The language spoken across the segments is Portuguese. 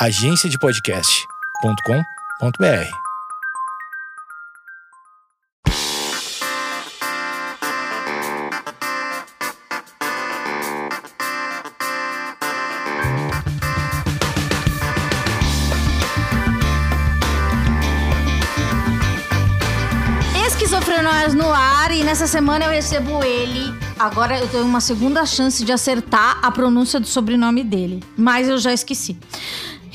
agenciadepodcast.com.br. Esquizofrenóias no ar e nessa semana eu recebo ele. Agora eu tenho uma segunda chance de acertar a pronúncia do sobrenome dele, mas eu já esqueci.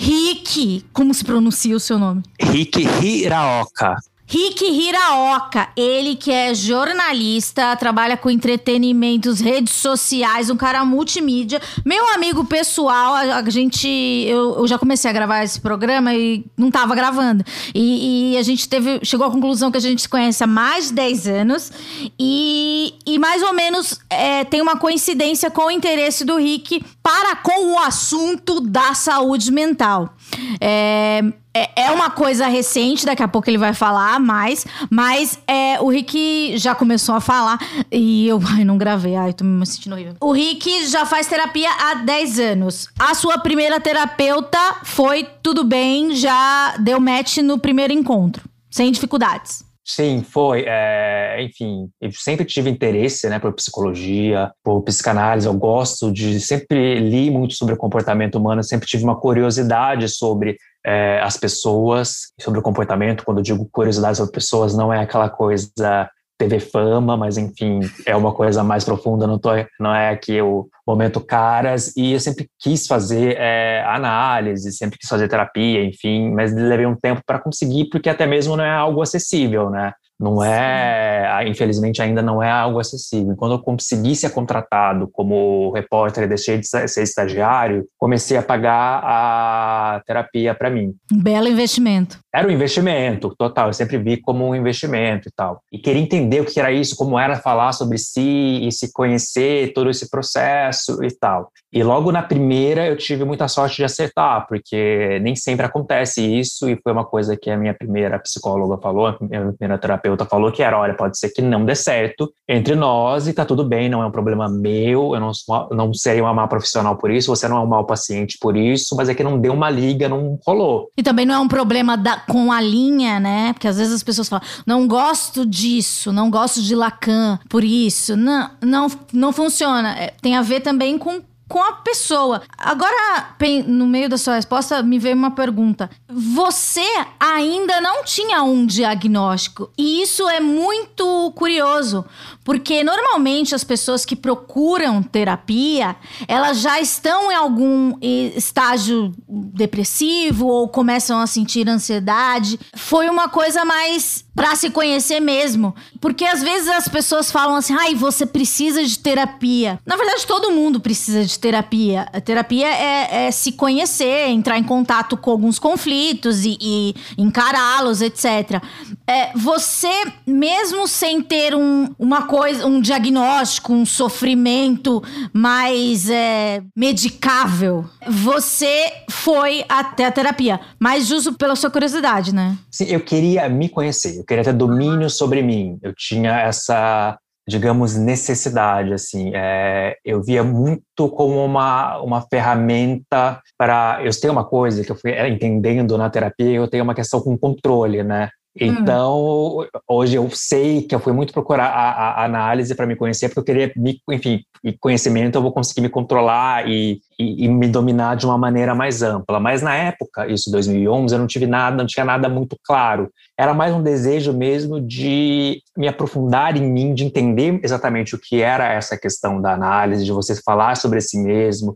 Rick, como se pronuncia o seu nome? Rick Hiraoka. Rick Hiraoka, ele que é jornalista, trabalha com entretenimentos, redes sociais, um cara multimídia. Meu amigo pessoal, a, a gente. Eu, eu, já comecei a gravar esse programa e não tava gravando. E, e, a gente teve. Chegou à conclusão que a gente se conhece há mais de 10 anos. E, e mais ou menos é, tem uma coincidência com o interesse do Rick para com o assunto da saúde mental. É, é, é uma coisa recente, daqui a pouco ele vai falar mais, mas é, o Rick já começou a falar e eu ai, não gravei, ai, tô me sentindo horrível. O Rick já faz terapia há 10 anos. A sua primeira terapeuta foi tudo bem, já deu match no primeiro encontro, sem dificuldades. Sim, foi. É, enfim, eu sempre tive interesse né, por psicologia, por psicanálise. Eu gosto de. Sempre li muito sobre o comportamento humano, sempre tive uma curiosidade sobre é, as pessoas, sobre o comportamento. Quando eu digo curiosidade sobre pessoas, não é aquela coisa TV fama, mas enfim, é uma coisa mais profunda, não, tô, não é aqui o momento caras, e eu sempre quis fazer é, análise, sempre quis fazer terapia, enfim, mas levei um tempo para conseguir, porque até mesmo não é algo acessível, né? Não é, infelizmente, ainda não é algo acessível. Quando eu consegui ser contratado como repórter e deixei de ser estagiário, comecei a pagar a terapia para mim. Um belo investimento. Era um investimento, total. Eu sempre vi como um investimento e tal. E queria entender o que era isso, como era falar sobre si e se conhecer, todo esse processo e tal. E logo na primeira eu tive muita sorte de acertar, porque nem sempre acontece isso, e foi uma coisa que a minha primeira psicóloga falou, a minha primeira terapeuta falou, que era, olha, pode ser que não dê certo entre nós e tá tudo bem, não é um problema meu, eu não, não serei uma má profissional por isso, você não é um mau paciente por isso, mas é que não deu uma liga, não rolou. E também não é um problema da, com a linha, né? Porque às vezes as pessoas falam, não gosto disso, não gosto de Lacan por isso. Não, não, não funciona. É, tem a ver também com com a pessoa. Agora, no meio da sua resposta, me veio uma pergunta. Você ainda não tinha um diagnóstico, e isso é muito curioso, porque normalmente as pessoas que procuram terapia, elas já estão em algum estágio depressivo ou começam a sentir ansiedade. Foi uma coisa mais para se conhecer mesmo. Porque às vezes as pessoas falam assim: ai, você precisa de terapia. Na verdade, todo mundo precisa de terapia. A terapia é, é se conhecer, entrar em contato com alguns conflitos e, e encará-los, etc. É, você, mesmo sem ter um, uma coisa, um diagnóstico, um sofrimento mais é, medicável, você foi até a terapia. Mas justo pela sua curiosidade, né? Sim, eu queria me conhecer eu queria ter domínio sobre mim. Eu tinha essa, digamos, necessidade, assim. É, eu via muito como uma, uma ferramenta para... Eu tenho uma coisa que eu fui entendendo na terapia, eu tenho uma questão com controle, né? Então, hum. hoje eu sei que eu fui muito procurar a, a análise para me conhecer, porque eu queria, me, enfim, conhecimento eu vou conseguir me controlar e, e, e, me dominar de uma maneira mais ampla. Mas na época, isso 2011, eu não tive nada, não tinha nada muito claro. Era mais um desejo mesmo de me aprofundar em mim, de entender exatamente o que era essa questão da análise, de você falar sobre si mesmo,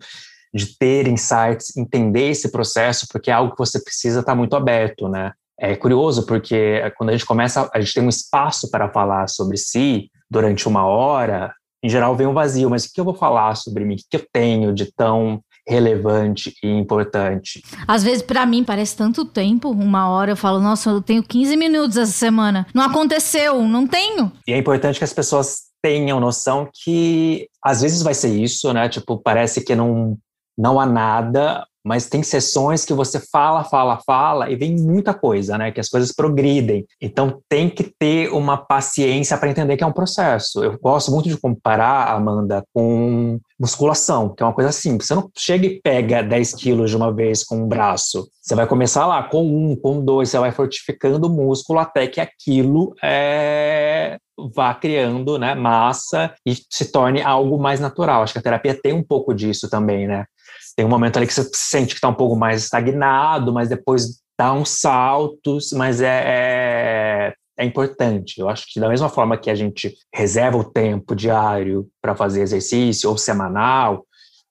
de ter insights, entender esse processo, porque é algo que você precisa estar muito aberto, né? É curioso porque quando a gente começa, a gente tem um espaço para falar sobre si durante uma hora, em geral vem um vazio, mas o que eu vou falar sobre mim? O que eu tenho de tão relevante e importante? Às vezes, para mim, parece tanto tempo. Uma hora eu falo, nossa, eu tenho 15 minutos essa semana. Não aconteceu, não tenho. E é importante que as pessoas tenham noção que às vezes vai ser isso, né? Tipo, parece que não, não há nada, mas tem sessões que você fala, fala, fala e vem muita coisa, né? Que as coisas progridem. Então tem que ter uma paciência para entender que é um processo. Eu gosto muito de comparar, Amanda, com musculação, que é uma coisa simples. Você não chega e pega 10 quilos de uma vez com um braço. Você vai começar lá com um, com dois, você vai fortificando o músculo até que aquilo é, vá criando né, massa e se torne algo mais natural. Acho que a terapia tem um pouco disso também, né? Tem um momento ali que você sente que está um pouco mais estagnado, mas depois dá uns saltos, mas é, é, é importante. Eu acho que da mesma forma que a gente reserva o tempo diário para fazer exercício ou semanal,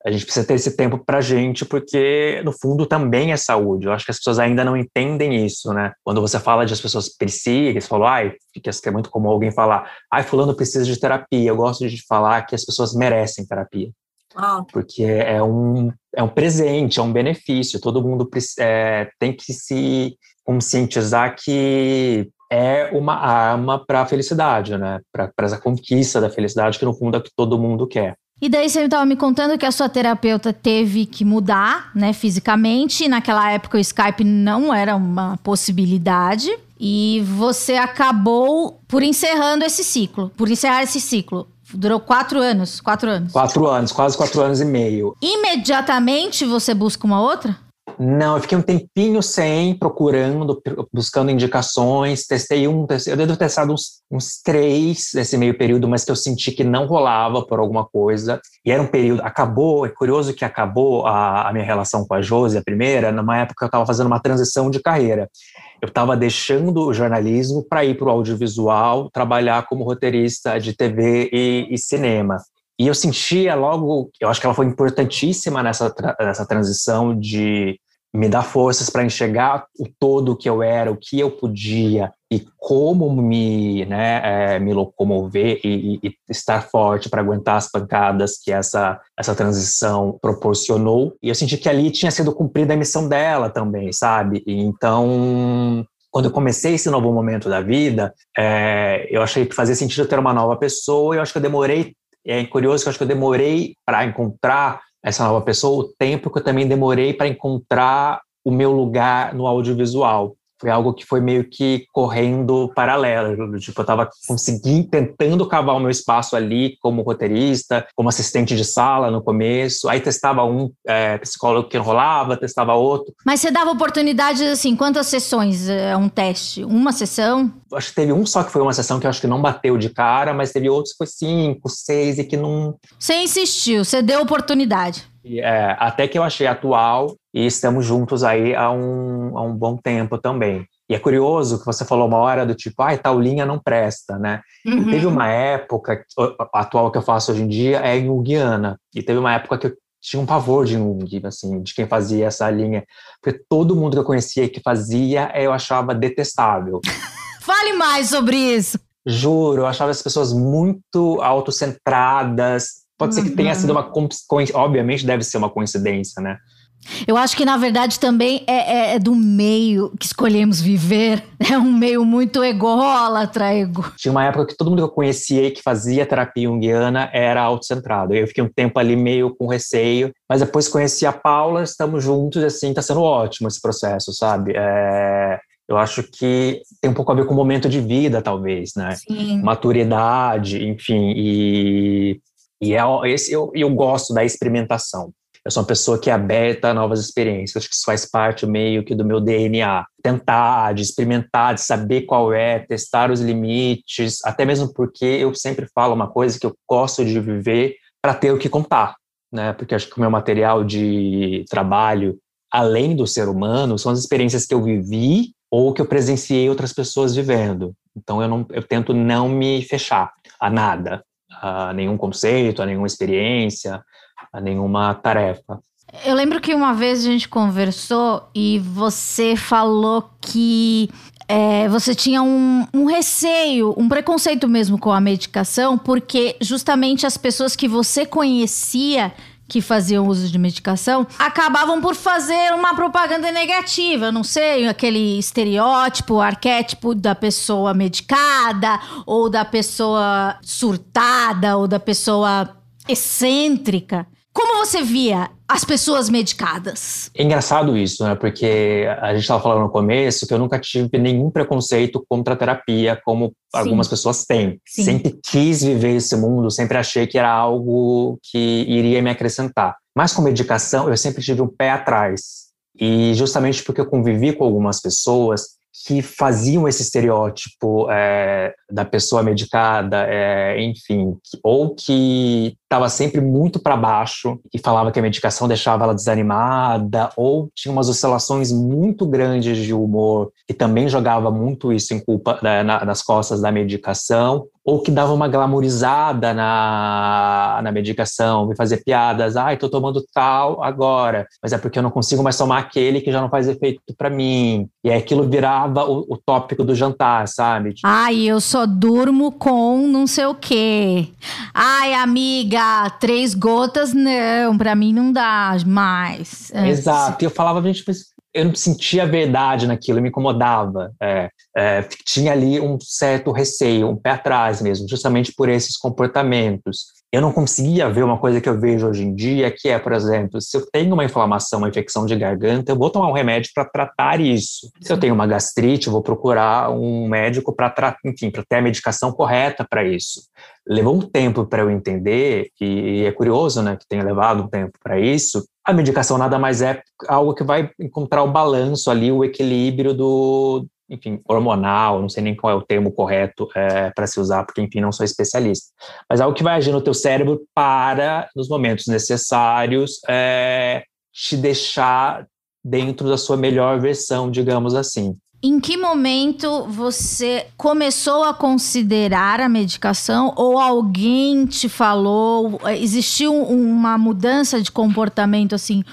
a gente precisa ter esse tempo para a gente, porque no fundo também é saúde. Eu acho que as pessoas ainda não entendem isso, né? Quando você fala de as pessoas precisam, você falou, ai, que é muito comum alguém falar, ai, fulano precisa de terapia. Eu gosto de falar que as pessoas merecem terapia. Ah. Porque é um, é um presente, é um benefício. Todo mundo é, tem que se conscientizar que é uma arma para a felicidade, né? Para essa conquista da felicidade que no fundo é o que todo mundo quer. E daí você estava me contando que a sua terapeuta teve que mudar, né, fisicamente. Naquela época o Skype não era uma possibilidade. E você acabou por encerrando esse ciclo, por encerrar esse ciclo. Durou quatro anos, quatro anos. Quatro anos, quase quatro anos e meio. Imediatamente você busca uma outra? Não, eu fiquei um tempinho sem, procurando, buscando indicações, testei um, testei, eu devo ter testado uns, uns três nesse meio período, mas que eu senti que não rolava por alguma coisa, e era um período, acabou, é curioso que acabou a, a minha relação com a Josi, a primeira, numa época que eu estava fazendo uma transição de carreira, eu estava deixando o jornalismo para ir para o audiovisual, trabalhar como roteirista de TV e, e cinema. E eu sentia logo, eu acho que ela foi importantíssima nessa, nessa transição de me dar forças para enxergar o todo que eu era, o que eu podia e como me, né, é, me locomover e, e estar forte para aguentar as pancadas que essa, essa transição proporcionou. E eu senti que ali tinha sido cumprida a missão dela também, sabe? E então, quando eu comecei esse novo momento da vida, é, eu achei que fazia sentido ter uma nova pessoa. E eu acho que eu demorei é curioso que eu acho que eu demorei para encontrar essa nova pessoa o tempo que eu também demorei para encontrar o meu lugar no audiovisual foi algo que foi meio que correndo paralelo. Tipo, eu estava conseguindo, tentando cavar o meu espaço ali como roteirista, como assistente de sala no começo. Aí testava um é, psicólogo que enrolava, testava outro. Mas você dava oportunidades, assim, quantas sessões é um teste? Uma sessão? Acho que teve um só que foi uma sessão que eu acho que não bateu de cara, mas teve outros que foi cinco, seis e que não. Você insistiu, você deu oportunidade. É, até que eu achei atual e estamos juntos aí há um, há um bom tempo também. E é curioso que você falou uma hora do tipo, ai, tal linha não presta, né? Uhum. Teve uma época, a atual que eu faço hoje em dia é em Jungiana, e teve uma época que eu tinha um pavor de Jung, assim, de quem fazia essa linha, porque todo mundo que eu conhecia que fazia, eu achava detestável. Fale mais sobre isso. Juro, eu achava as pessoas muito autocentradas, Pode ser que tenha sido uma obviamente deve ser uma coincidência, né? Eu acho que, na verdade, também é, é, é, do meio que escolhemos viver. É um meio muito ególatra, ego. Tinha uma época que todo mundo que eu conhecia que fazia terapia junguiana era autocentrado. Eu fiquei um tempo ali meio com receio, mas depois conheci a Paula, estamos juntos, e assim, tá sendo ótimo esse processo, sabe? É, eu acho que tem um pouco a ver com o momento de vida, talvez, né? Sim. Maturidade, enfim, e e é, esse, eu, eu gosto da experimentação. Eu sou uma pessoa que é aberta a novas experiências. Acho que isso faz parte meio que do meu DNA. Tentar, de experimentar, de saber qual é, testar os limites, até mesmo porque eu sempre falo uma coisa que eu gosto de viver para ter o que contar, né? Porque acho que o meu material de trabalho, além do ser humano, são as experiências que eu vivi ou que eu presenciei outras pessoas vivendo. Então eu não, eu tento não me fechar a nada a nenhum conceito, a nenhuma experiência, a nenhuma tarefa. Eu lembro que uma vez a gente conversou e você falou que é, você tinha um, um, receio, um preconceito mesmo com a medicação, porque justamente as pessoas que você conhecia que faziam uso de medicação acabavam por fazer uma propaganda negativa, não sei, aquele estereótipo, arquétipo da pessoa medicada, ou da pessoa surtada, ou da pessoa excêntrica. Como você via as pessoas medicadas? É engraçado isso, né? Porque a gente estava falando no começo que eu nunca tive nenhum preconceito contra a terapia, como Sim. algumas pessoas têm. Sim. Sempre quis viver esse mundo, sempre achei que era algo que iria me acrescentar. Mas com medicação, eu sempre tive um pé atrás. E justamente porque eu convivi com algumas pessoas que faziam esse estereótipo é, da pessoa medicada, é, enfim, ou que estava sempre muito para baixo e falava que a medicação deixava ela desanimada, ou tinha umas oscilações muito grandes de humor e também jogava muito isso em culpa né, na, nas costas da medicação, ou que dava uma glamourizada na, na medicação, me fazia piadas, ai, tô tomando tal agora, mas é porque eu não consigo mais tomar aquele que já não faz efeito para mim. E aí aquilo virava o, o tópico do jantar, sabe? Ai, eu só durmo com não sei o quê. Ai, amiga, três gotas, não, para mim não dá mais. Exato, e eu falava, gente, mas eu não sentia verdade naquilo, me incomodava. É, é, tinha ali um certo receio, um pé atrás mesmo, justamente por esses comportamentos. Eu não conseguia ver uma coisa que eu vejo hoje em dia, que é, por exemplo, se eu tenho uma inflamação, uma infecção de garganta, eu vou tomar um remédio para tratar isso. Se eu tenho uma gastrite, eu vou procurar um médico para tratar, enfim, para ter a medicação correta para isso. Levou um tempo para eu entender, e é curioso, né, que tenha levado um tempo para isso, a medicação nada mais é algo que vai encontrar o balanço ali, o equilíbrio do, enfim, hormonal, não sei nem qual é o termo correto é, para se usar, porque, enfim, não sou especialista. Mas algo que vai agir no teu cérebro para, nos momentos necessários, é, te deixar dentro da sua melhor versão, digamos assim. Em que momento você começou a considerar a medicação ou alguém te falou? Existiu uma mudança de comportamento assim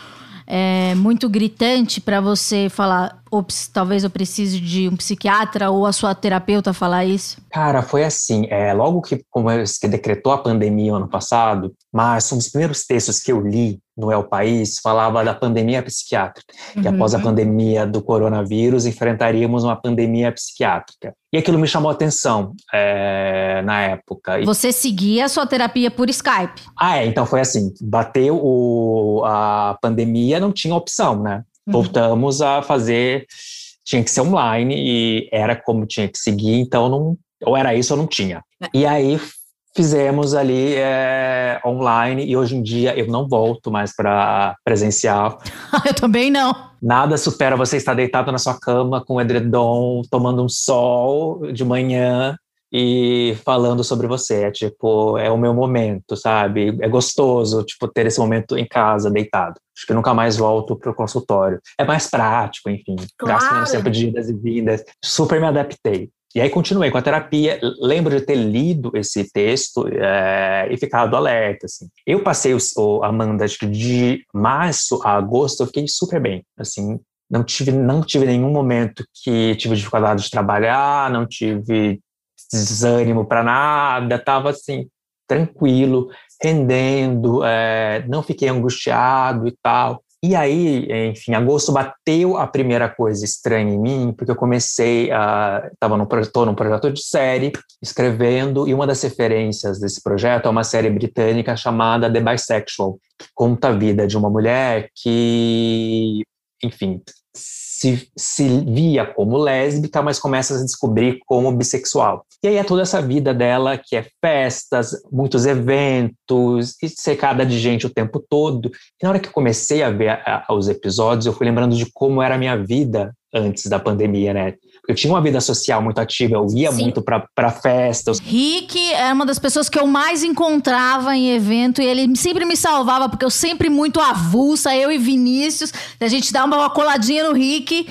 é, muito gritante para você falar, ops, talvez eu precise de um psiquiatra ou a sua terapeuta falar isso? Cara, foi assim. É, logo que, como que decretou a pandemia ano passado, mas um dos primeiros textos que eu li no El País falava da pandemia psiquiátrica, uhum. que após a uhum. pandemia do coronavírus enfrentaríamos uma pandemia psiquiátrica. E aquilo me chamou a atenção é, na época. Você seguia a sua terapia por Skype? Ah, é. Então foi assim: bateu o, a pandemia, não tinha opção, né? Uhum. Voltamos a fazer. Tinha que ser online e era como tinha que seguir, então não. Ou era isso ou não tinha. É. E aí fizemos ali é, online e hoje em dia eu não volto mais para presencial. eu também não. Nada supera você estar deitado na sua cama com o edredom, tomando um sol de manhã e falando sobre você. É tipo, é o meu momento, sabe? É gostoso, tipo, ter esse momento em casa, deitado. Acho que nunca mais volto pro consultório. É mais prático, enfim. Claro. Gasto menos tempo de idas e vindas. Super me adaptei. E aí continuei com a terapia. Lembro de ter lido esse texto é, e ficado alerta. Assim. Eu passei o, o Amanda acho que de março a agosto, eu fiquei super bem. Assim, não tive não tive nenhum momento que tive dificuldade de trabalhar, não tive desânimo para nada, estava assim tranquilo, rendendo, é, não fiquei angustiado e tal. E aí, enfim, agosto bateu a primeira coisa estranha em mim, porque eu comecei a. Estava num, num projeto de série, escrevendo, e uma das referências desse projeto é uma série britânica chamada The Bisexual, que conta a vida de uma mulher que, enfim, se, se via como lésbica, mas começa a se descobrir como bissexual. E aí é toda essa vida dela, que é festas, muitos eventos, e cercada de gente o tempo todo. E na hora que comecei a ver a, a, os episódios, eu fui lembrando de como era a minha vida antes da pandemia, né? Eu tinha uma vida social muito ativa, eu ia Sim. muito para festas. Rick é uma das pessoas que eu mais encontrava em evento e ele sempre me salvava, porque eu sempre muito avulsa, eu e Vinícius, a gente dava uma coladinha no Rick,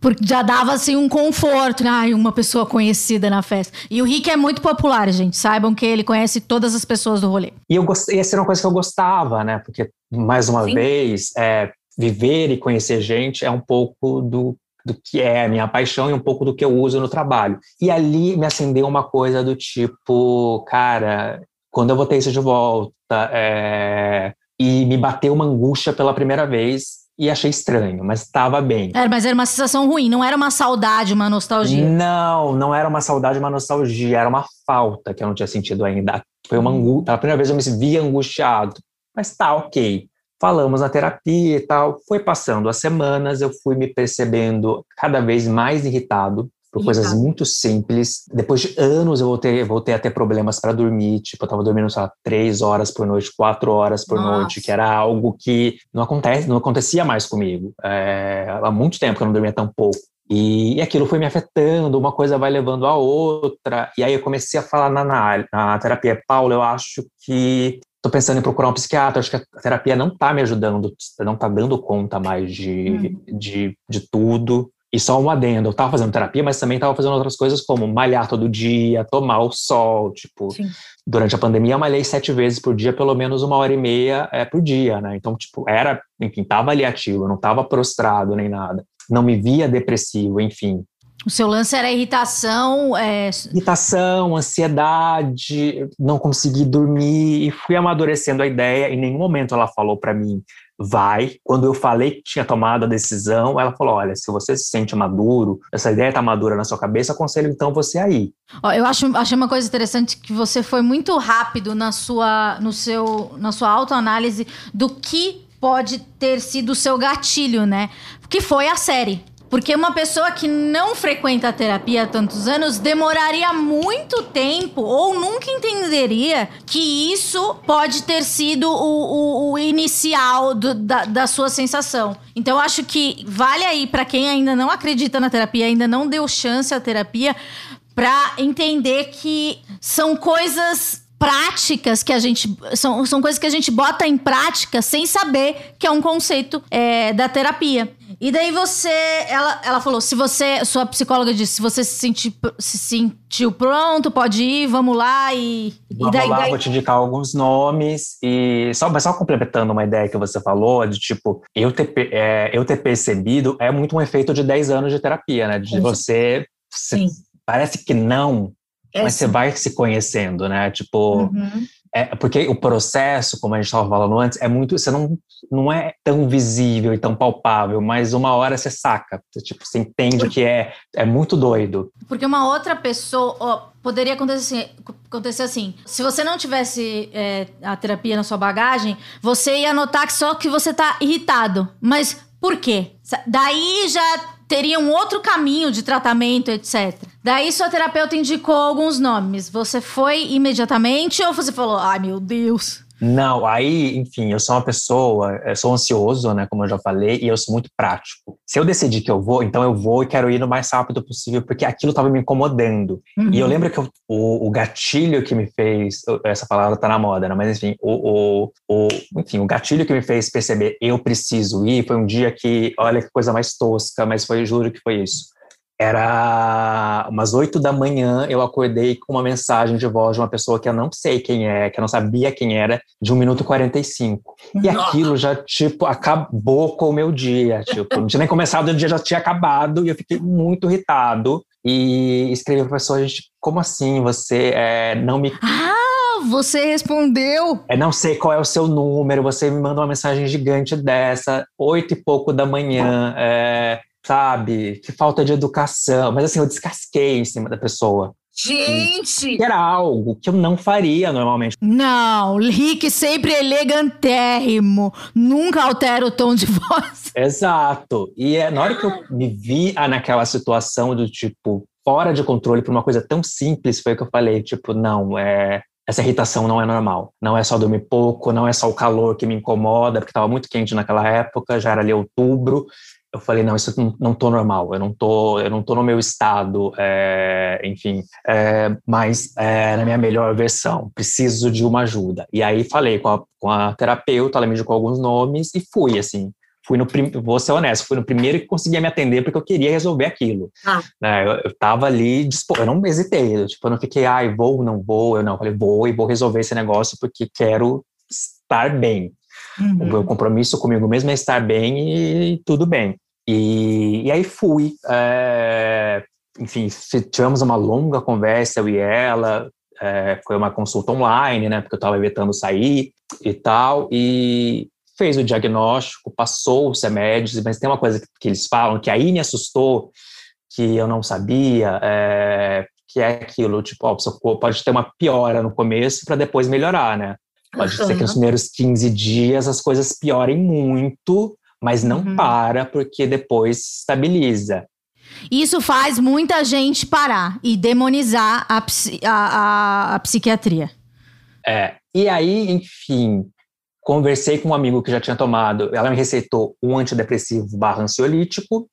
porque já dava assim um conforto. Né? Ai, uma pessoa conhecida na festa. E o Rick é muito popular, gente. Saibam que ele conhece todas as pessoas do rolê. E eu gostei, essa era uma coisa que eu gostava, né? Porque, mais uma Sim. vez, é, viver e conhecer gente é um pouco do do que é a minha paixão e um pouco do que eu uso no trabalho. E ali me acendeu uma coisa do tipo, cara, quando eu vou ter isso de volta? É... E me bateu uma angústia pela primeira vez e achei estranho, mas estava bem. Era, mas era uma sensação ruim, não era uma saudade, uma nostalgia. Não, não era uma saudade, uma nostalgia, era uma falta que eu não tinha sentido ainda. Foi uma angústia, pela primeira vez eu me vi angustiado Mas tá, ok. Falamos na terapia e tal. Foi passando as semanas, eu fui me percebendo cada vez mais irritado por coisas muito simples. Depois de anos, eu voltei, voltei a ter problemas para dormir. Tipo, eu tava dormindo, sei lá, três horas por noite, quatro horas por Nossa. noite, que era algo que não, acontece, não acontecia mais comigo. É, há muito tempo que eu não dormia tão pouco. E, e, aquilo foi me afetando, uma coisa vai levando a outra. E aí eu comecei a falar na, na, na terapia, Paulo, eu acho que estou pensando em procurar um psiquiatra, acho que a terapia não está me ajudando, não está dando conta mais de, hum. de, de tudo. E só um adendo, eu estava fazendo terapia, mas também estava fazendo outras coisas como malhar todo dia, tomar o sol, tipo, Sim. durante a pandemia eu malhei sete vezes por dia, pelo menos uma hora e meia é, por dia, né? Então, tipo, era, enfim, estava ali ativo, não estava prostrado nem nada. Não me via depressivo, enfim. O seu lance era irritação? É... Irritação, ansiedade, não consegui dormir e fui amadurecendo a ideia. Em nenhum momento ela falou para mim, vai. Quando eu falei que tinha tomado a decisão, ela falou: olha, se você se sente maduro, essa ideia está madura na sua cabeça, aconselho então você aí. Ó, eu acho, achei uma coisa interessante que você foi muito rápido na sua, no seu, na sua autoanálise do que pode ter sido o seu gatilho, né? Que foi a série. Porque uma pessoa que não frequenta a terapia há tantos anos demoraria muito tempo ou nunca entenderia que isso pode ter sido o, o, o inicial do, da, da sua sensação. Então, acho que vale aí para quem ainda não acredita na terapia, ainda não deu chance à terapia, para entender que são coisas práticas que a gente. São, são coisas que a gente bota em prática sem saber que é um conceito é, da terapia. E daí você. Ela, ela falou: se você. Sua psicóloga disse: se você se, sentir, se sentiu pronto, pode ir, vamos lá. E, vamos e daí, lá, daí... vou te indicar alguns nomes. E só, mas só complementando uma ideia que você falou, de tipo, eu ter, é, eu ter percebido é muito um efeito de 10 anos de terapia, né? De você. Sim. Parece que não, mas você vai se conhecendo, né? Tipo, uhum. é, porque o processo, como a gente estava falando antes, é muito, você não, não é tão visível e tão palpável, mas uma hora você saca, você, tipo, você entende que é, é muito doido. Porque uma outra pessoa, ó, poderia acontecer assim, acontecer assim, se você não tivesse é, a terapia na sua bagagem, você ia notar que só que você tá irritado, mas por quê? Daí já teria um outro caminho de tratamento, etc. Daí sua terapeuta indicou alguns nomes. Você foi imediatamente ou você falou, ai meu Deus? Não, aí, enfim, eu sou uma pessoa, eu sou ansioso, né, como eu já falei, e eu sou muito prático. Se eu decidir que eu vou, então eu vou e quero ir no mais rápido possível, porque aquilo estava me incomodando. Uhum. E eu lembro que eu, o, o, gatilho que me fez, essa palavra tá na moda, né, mas enfim, o, o, o, enfim, o gatilho que me fez perceber eu preciso ir foi um dia que, olha que coisa mais tosca, mas foi, juro que foi isso era umas oito da manhã, eu acordei com uma mensagem de voz de uma pessoa que eu não sei quem é, que eu não sabia quem era, de 1 minuto e 45. E aquilo já, tipo, acabou com o meu dia. Tipo, não tinha nem começado, o dia já tinha acabado e eu fiquei muito irritado. E escrevi para a pessoa, gente, como assim você é, não me... Ah, você respondeu! É, não sei qual é o seu número, você me mandou uma mensagem gigante dessa, oito e pouco da manhã, é, sabe? Que falta de educação. Mas assim, eu descasquei em cima da pessoa. Gente! Que era algo que eu não faria normalmente. Não, Rick sempre é elegantérrimo. Nunca altera o tom de voz. Exato. E é, na hora que eu me vi ah, naquela situação do tipo, fora de controle por uma coisa tão simples, foi o que eu falei, tipo, não, é, essa irritação não é normal. Não é só dormir pouco, não é só o calor que me incomoda, porque estava muito quente naquela época, já era ali outubro, eu falei não isso não, tô normal eu não tô eu não tô no meu estado é, enfim é, mas é, na minha melhor versão preciso de uma ajuda e aí falei com a, com a terapeuta ela me indicou alguns nomes e fui assim fui no vou ser honesto fui no primeiro que conseguia me atender porque eu queria resolver aquilo ah. né, eu, eu tava ali eu não hesitei eu, tipo eu não fiquei ai vou não vou eu não eu falei vou e vou resolver esse negócio porque quero estar bem Uhum. O meu compromisso comigo mesmo é estar bem e tudo bem. E, e aí fui. É, enfim, tivemos uma longa conversa, eu e ela. É, foi uma consulta online, né? Porque eu estava evitando sair e tal. E fez o diagnóstico, passou os remédios, mas tem uma coisa que, que eles falam que aí me assustou, que eu não sabia, é, que é aquilo, tipo, ó, pode ter uma piora no começo para depois melhorar, né? Pode Uhum. ser que nos primeiros 15 dias as coisas piorem muito, mas não Uhum. para, porque depois estabiliza. Isso faz muita gente parar e demonizar a, a, a- a psiquiatria. É. E aí, enfim, conversei com um amigo que já tinha tomado, ela me receitou um antidepressivo barra ansiolítico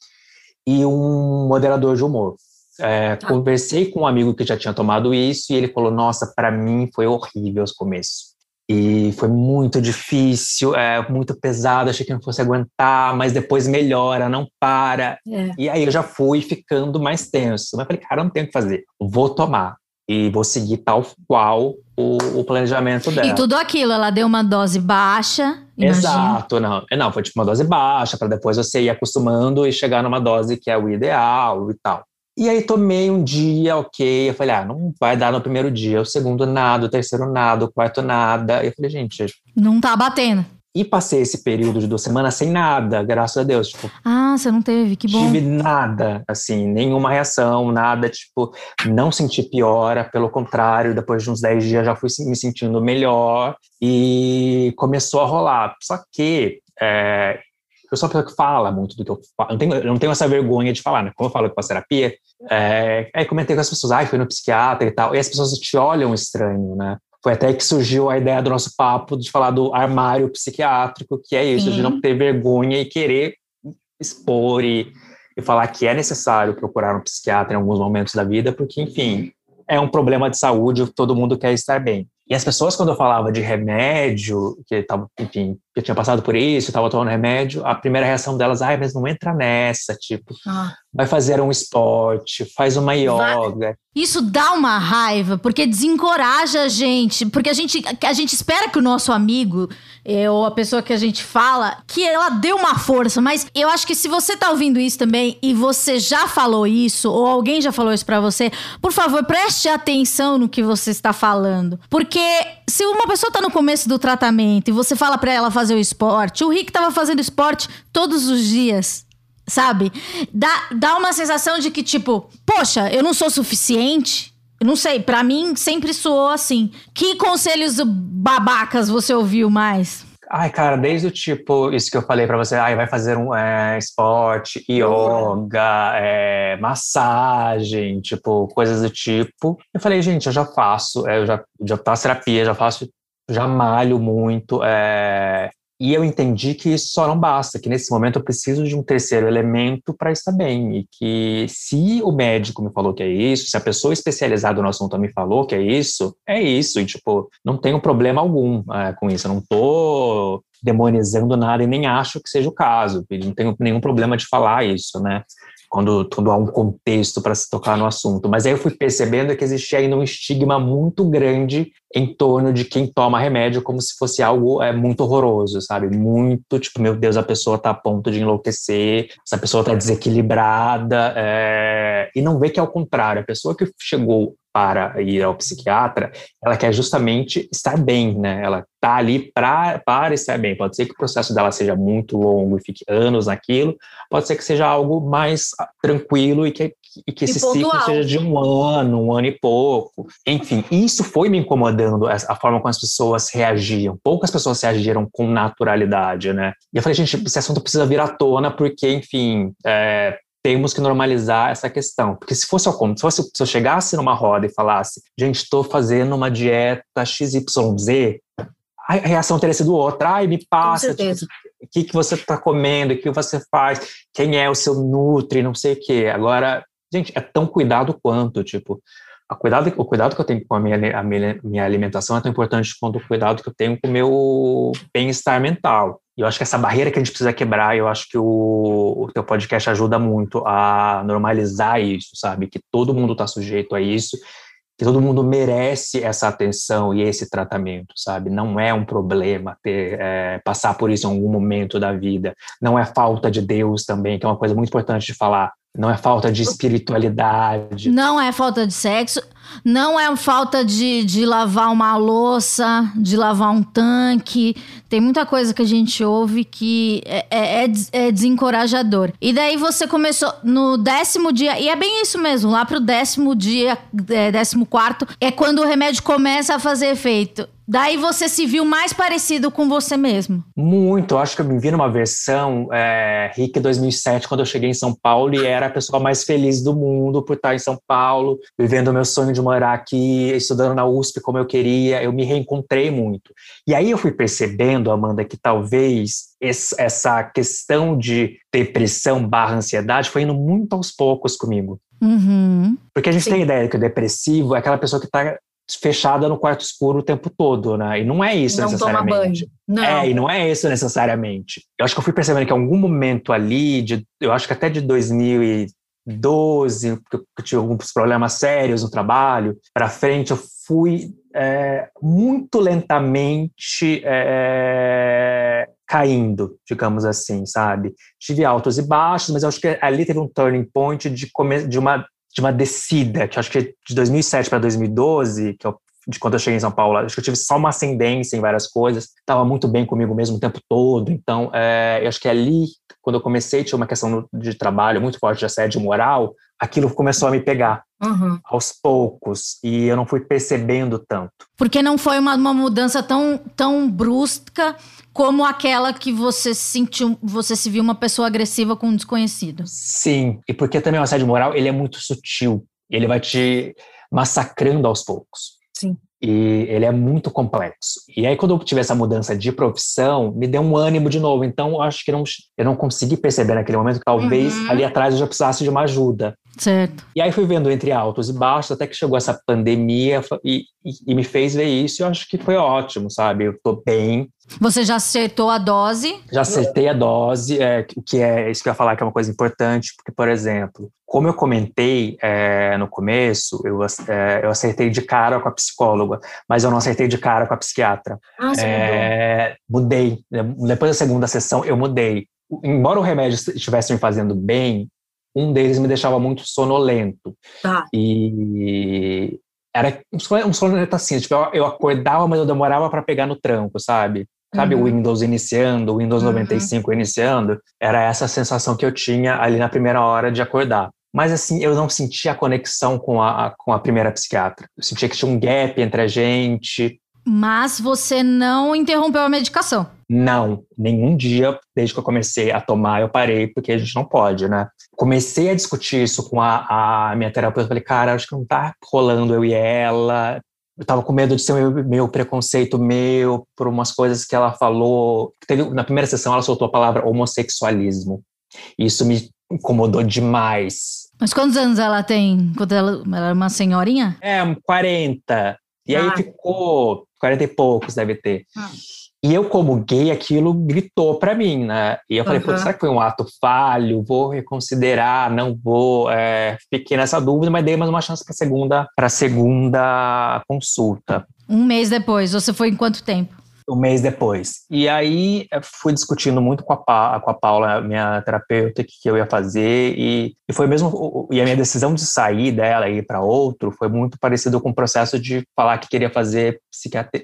e um moderador de humor. É, Tá. Conversei com um amigo que já tinha tomado isso e ele falou: Nossa, para mim foi horrível os começos. E foi muito difícil, é, muito pesado, achei que não fosse aguentar, mas depois melhora, não para. E aí eu já fui ficando mais tenso. Mas falei, cara, não tenho o que fazer. Vou tomar. E vou seguir tal qual o, o planejamento dela. E tudo aquilo, ela deu uma dose baixa, imagina. Exato, não. É, Não, foi tipo uma dose baixa, para depois você ir acostumando e chegar numa dose que é o ideal e tal. E aí tomei um dia, ok. Eu falei, ah, não vai dar no primeiro dia. O segundo, nada. O terceiro, nada. O quarto, nada. Eu falei, gente. Não tá batendo. E passei esse período de duas semanas sem nada, graças a Deus. Tipo, Ah, você não teve, que bom. tive nada, assim, nenhuma reação, nada, tipo, não senti piora, pelo contrário, depois de uns 10 dias já fui me sentindo melhor e começou a rolar. Só que é, eu sou uma pessoa que fala muito do que eu falo, eu não tenho, eu não tenho essa vergonha de falar, né? Como eu falo que faço terapia, é, aí comentei com as pessoas, ai, fui no psiquiatra e tal, e as pessoas te olham estranho, né? Foi até que surgiu a ideia do nosso papo de falar do armário psiquiátrico, que é isso, de Sim. não ter vergonha e querer expor e, e falar que é necessário procurar um psiquiatra em alguns momentos da vida, porque, enfim, é um problema de saúde, todo mundo quer estar bem. E as pessoas, quando eu falava de remédio, que tava, enfim, eu tinha passado por isso, estava tomando remédio, a primeira reação delas, ai, mas não entra nessa, tipo, Ah. vai fazer um esporte, faz uma yoga. Isso dá uma raiva, porque desencoraja a gente. Porque a gente, a gente espera que o nosso amigo, eh, ou a pessoa que a gente fala, que ela dê uma força. Mas eu acho que se você tá ouvindo isso também e você já falou isso, ou alguém já falou isso pra você, por favor, preste atenção no que você está falando. Porque se uma pessoa tá no começo do tratamento e você fala pra ela fazer o esporte, o Rick tava fazendo esporte todos os dias. Sabe? Dá, dá uma sensação de que, tipo, poxa, eu não sou suficiente. Não sei, pra mim sempre soou assim. Que conselhos babacas você ouviu mais? Ai, cara, desde o tipo, isso que eu falei pra você, ai, vai fazer um é, esporte, yoga, é, massagem, tipo, coisas do tipo. Eu falei, gente, eu já faço, é, eu já, já faço terapia, já faço, já malho muito, é, e eu entendi que isso só não basta, que nesse momento eu preciso de um terceiro elemento para estar bem. E que se o médico me falou que é isso, se a pessoa especializada no assunto me falou que é isso, é isso. E, tipo, não tenho problema algum é, com isso. Eu não tô demonizando nada e nem acho que seja o caso. Não tenho nenhum problema de falar isso, né? Quando, quando há um contexto para se tocar no assunto. Mas aí eu fui percebendo que existia ainda um estigma muito grande em torno de quem toma remédio como se fosse algo é, muito horroroso, sabe? Muito, tipo, meu Deus, a pessoa está a ponto de enlouquecer, essa pessoa está desequilibrada, é, e não vê que é o contrário. A pessoa que chegou para ir ao psiquiatra, ela quer justamente estar bem, né? Ela tá ali pra, para estar bem. Pode ser que o processo dela seja muito longo e fique anos naquilo, pode ser que seja algo mais ah, tranquilo e que, e que esse ciclo seja de um ano, um ano e pouco. Enfim, isso foi me incomodando, a a forma como as pessoas reagiam. Poucas pessoas reagiram com naturalidade, né? E eu falei, gente, esse assunto precisa vir à tona, porque, enfim, é, temos que normalizar essa questão. Porque se fosse ao contrário, se, fosse- se eu chegasse numa roda e falasse, gente, estou fazendo uma dieta XYZ, a reação teria sido outra. Ai, me passa, tipo, o que, que você está comendo, o que você faz, quem é o seu nutri, não sei o quê. Agora, gente, é tão cuidado quanto, tipo, a cuidado, o cuidado que eu tenho com a minha, a minha, minha alimentação é tão importante quanto o cuidado que eu tenho com o meu bem-estar mental. E eu acho que essa barreira que a gente precisa quebrar, eu acho que o, o teu podcast ajuda muito a normalizar isso, sabe? Que todo mundo está sujeito a isso, que todo mundo merece essa atenção e esse tratamento, sabe? Não é um problema ter é, passar por isso em algum momento da vida. Não é falta de Deus também, que é uma coisa muito importante de falar. Não é falta de espiritualidade. Não é falta de sexo, não é falta de, de lavar uma louça, de lavar um tanque. Tem muita coisa que a gente ouve que é, é- é é desencorajador. E daí você começou no décimo dia, e é bem isso mesmo, lá pro décimo dia, é, décimo quarto, é quando o remédio começa a fazer efeito. Daí você se viu mais parecido com você mesmo? Muito. Eu acho que eu me vi numa versão é, Rick 2007, quando eu cheguei em São Paulo e era a pessoa mais feliz do mundo por estar em São Paulo, vivendo o meu sonho de morar aqui, estudando na USP como eu queria. Eu me reencontrei muito. E aí eu fui percebendo, Amanda, que talvez essa questão de depressão barra ansiedade foi indo muito aos poucos comigo. Uhum. Porque a gente Sim. tem a ideia que o depressivo é aquela pessoa que está fechada no quarto escuro o tempo todo, né? E não é isso não necessariamente. Toma banho. Não. É, e não é isso necessariamente. Eu acho que eu fui percebendo que em algum momento ali, de, eu acho que até de 2012, porque eu tive alguns problemas sérios no trabalho, para frente eu fui é, muito lentamente é, caindo, digamos assim, sabe? Tive altos e baixos, mas eu acho que ali teve um turning point de, de uma de uma descida, que acho que de 2007 para 2012, que eu, de quando eu cheguei em São Paulo, acho que eu tive só uma ascendência em várias coisas, estava muito bem comigo mesmo o tempo todo, então é, eu acho que ali, quando eu comecei, tinha uma questão de trabalho muito forte de assédio moral, aquilo começou a me pegar uhum. aos poucos e eu não fui percebendo tanto. Porque não foi uma, uma mudança tão, tão brusca como aquela que você sentiu, você se viu uma pessoa agressiva com um desconhecido. Sim, e porque também o assédio moral, ele é muito sutil, ele vai te massacrando aos poucos. Sim. E ele é muito complexo. E aí, quando eu tive essa mudança de profissão, me deu um ânimo de novo. Então, acho que não, eu não consegui perceber naquele momento que talvez uhum. ali atrás eu já precisasse de uma ajuda. Certo. E aí fui vendo entre altos e baixos, até que chegou essa pandemia e, e, e me fez ver isso. E eu acho que foi ótimo, sabe? Eu tô bem, você já acertou a dose? Já acertei a dose, é, o que é isso que eu ia falar que é uma coisa importante, porque, por exemplo, como eu comentei é, no começo, eu, é, eu acertei de cara com a psicóloga, mas eu não acertei de cara com a psiquiatra. Ah, você é, mudei. Depois da segunda sessão, eu mudei. Embora o remédio estivesse me fazendo bem, um deles me deixava muito sonolento. Tá. E era um sonolento assim, tipo, eu, acordava, mas eu demorava para pegar no tranco, sabe? Sabe uhum. o Windows iniciando, o Windows uhum. 95 iniciando? Era essa sensação que eu tinha ali na primeira hora de acordar. Mas assim, eu não sentia a conexão com a, com a primeira psiquiatra. Eu sentia que tinha um gap entre a gente. Mas você não interrompeu a medicação? Não, nenhum dia, desde que eu comecei a tomar, eu parei, porque a gente não pode, né? Comecei a discutir isso com a, a minha terapeuta. Falei, cara, acho que não tá rolando eu e ela eu tava com medo de ser meu, meu preconceito meu por umas coisas que ela falou. Teve, na primeira sessão ela soltou a palavra homossexualismo. Isso me incomodou demais. Mas quantos anos ela tem? Quando ela, ela é uma senhorinha? É, 40. E ah. aí ficou 40 e poucos, deve ter. E eu, como gay, aquilo gritou para mim, né? E eu falei, uhum. será que foi um ato falho? Vou reconsiderar, não vou. É, fiquei nessa dúvida, mas dei mais uma chance para segunda, para segunda consulta. Um mês depois, você foi em quanto tempo? Um mês depois. E aí fui discutindo muito com a, pa, com a Paula, minha terapeuta, o que, que eu ia fazer. E, e foi mesmo. E a minha decisão de sair dela e ir para outro foi muito parecido com o processo de falar que queria fazer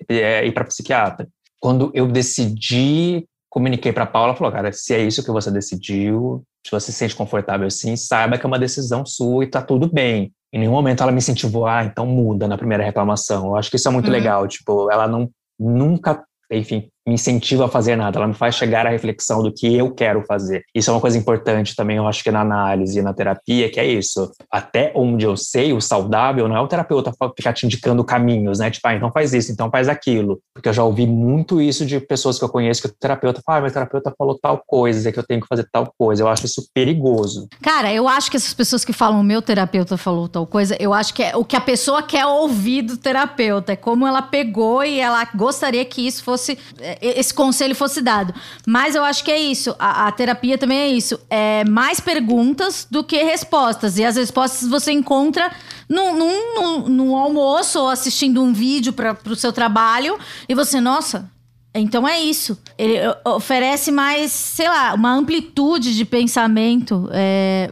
é, ir para psiquiatra quando eu decidi, comuniquei para Paula, falou, cara, se é isso que você decidiu, se você se sente confortável assim, saiba que é uma decisão sua e tá tudo bem. Em nenhum momento ela me incentivou, ah, então muda na primeira reclamação. Eu acho que isso é muito uhum. legal, tipo, ela não nunca enfim, me incentiva a fazer nada, ela me faz chegar à reflexão do que eu quero fazer. Isso é uma coisa importante também, eu acho que na análise e na terapia, que é isso. Até onde eu sei, o saudável não é o terapeuta ficar te indicando caminhos, né? Tipo, ah, então faz isso, então faz aquilo. Porque eu já ouvi muito isso de pessoas que eu conheço que o terapeuta fala, ah, meu terapeuta falou tal coisa, é que eu tenho que fazer tal coisa. Eu acho isso perigoso. Cara, eu acho que essas pessoas que falam, meu terapeuta falou tal coisa, eu acho que é o que a pessoa quer ouvir do terapeuta, é como ela pegou e ela gostaria que isso fosse é, esse conselho fosse dado. Mas eu acho que é isso. A, a, terapia também é isso. É mais perguntas do que respostas. E as respostas você encontra no, no, no almoço ou assistindo um vídeo para o seu trabalho. E você, nossa, então é isso. Ele oferece mais, sei lá, uma amplitude de pensamento. É,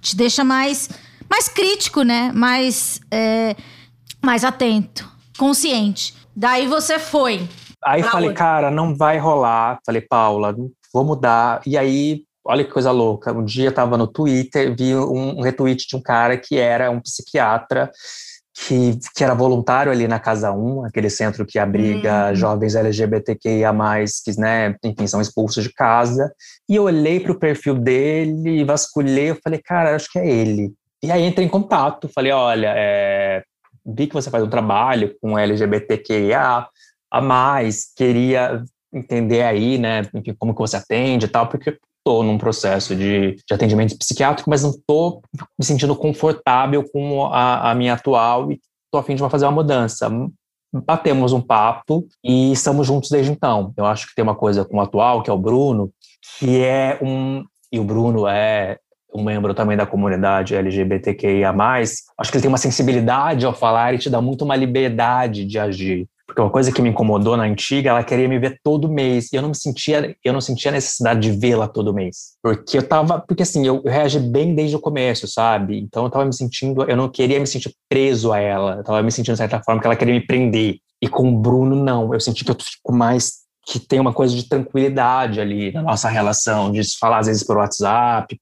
te deixa mais, mais crítico, né? Mais, é, mais atento, consciente. Daí você foi Aí falei, cara, não vai rolar. Falei, Paula, vou mudar. E aí, olha que coisa louca. Um dia eu tava no Twitter, vi um, um retweet de um cara que era um psiquiatra que, que era voluntário ali na Casa 1, aquele centro que abriga uhum. jovens LGBTQIA+, que, né, enfim, são expulsos de casa. E eu olhei para o perfil dele, vasculhei, eu falei, cara, acho que é ele. E aí entrei em contato, falei, olha, é, vi que você faz um trabalho com LGBTQIA a mais, queria entender aí, né, como que você atende e tal, porque estou num processo de, de atendimento psiquiátrico, mas não estou me sentindo confortável com a, a minha atual e estou a fim de fazer uma mudança. Batemos um papo e estamos juntos desde então. Eu acho que tem uma coisa com o atual, que é o Bruno, que é um. E o Bruno é um membro também da comunidade LGBTQIA. Acho que ele tem uma sensibilidade ao falar e te dá muito uma liberdade de agir. Porque uma coisa que me incomodou na antiga, ela queria me ver todo mês. E eu não me sentia, eu não sentia necessidade de vê-la todo mês. Porque eu tava, porque assim, eu, eu reagi bem desde o começo, sabe? Então eu tava me sentindo, eu não queria me sentir preso a ela. Eu tava me sentindo de certa forma que ela queria me prender. E com o Bruno não, eu senti que eu fico mais que tem uma coisa de tranquilidade ali na nossa relação, de se falar às vezes por WhatsApp,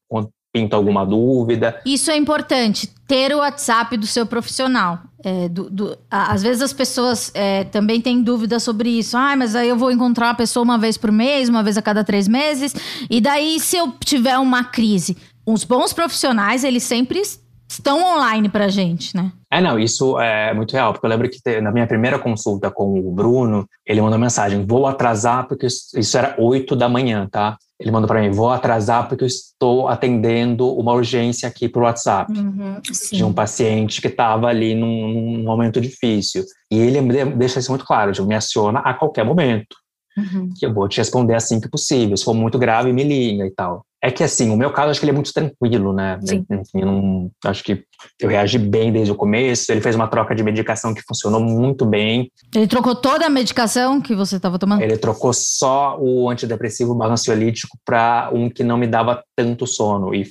pinta alguma dúvida. Isso é importante, ter o WhatsApp do seu profissional. É, do, do, às vezes as pessoas é, também têm dúvidas sobre isso. Ah, mas aí eu vou encontrar a pessoa uma vez por mês, uma vez a cada três meses. E daí, se eu tiver uma crise, os bons profissionais, eles sempre estão online pra gente, né? É, não, isso é muito real, porque eu lembro que na minha primeira consulta com o Bruno, ele mandou mensagem: vou atrasar, porque isso era oito da manhã, tá? Ele mandou para mim: vou atrasar porque eu estou atendendo uma urgência aqui por WhatsApp uhum, de um paciente que estava ali num, num, momento difícil. E ele deixa isso muito claro: tipo, me aciona a qualquer momento. Uhum. Que eu vou te responder assim que possível. Se for muito grave, me liga e tal. É que assim, o meu caso acho que ele é muito tranquilo, né? Sim. Enfim, não, acho que eu reagi bem desde o começo. Ele fez uma troca de medicação que funcionou muito bem. Ele trocou toda a medicação que você estava tomando? Ele trocou só o antidepressivo ansiolítico para um que não me dava tanto sono. E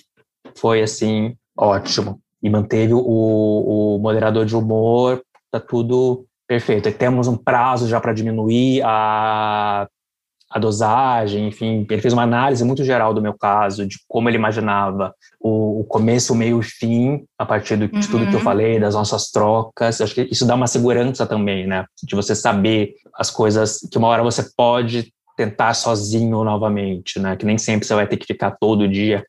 foi assim, ótimo. E manteve o, o moderador de humor, tá tudo perfeito. E temos um prazo já para diminuir a a dosagem, enfim, ele fez uma análise muito geral do meu caso, de como ele imaginava o, o começo, o meio e o fim, a partir do, de tudo que eu uhum. falei, das nossas trocas. Acho que isso dá uma segurança também, né? De você saber as coisas que uma hora você pode tentar sozinho novamente, né? Que nem sempre você vai ter que ficar todo dia